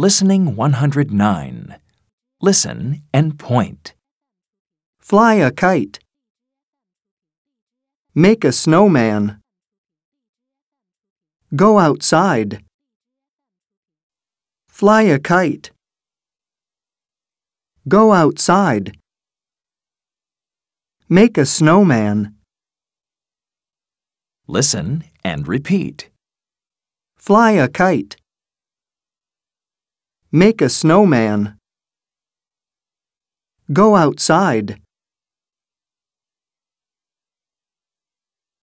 Listening 109. Listen and point. Fly a kite. Make a snowman. Go outside. Fly a kite. Go outside. Make a snowman. Listen and repeat. Fly a kite. Make a snowman. Go outside.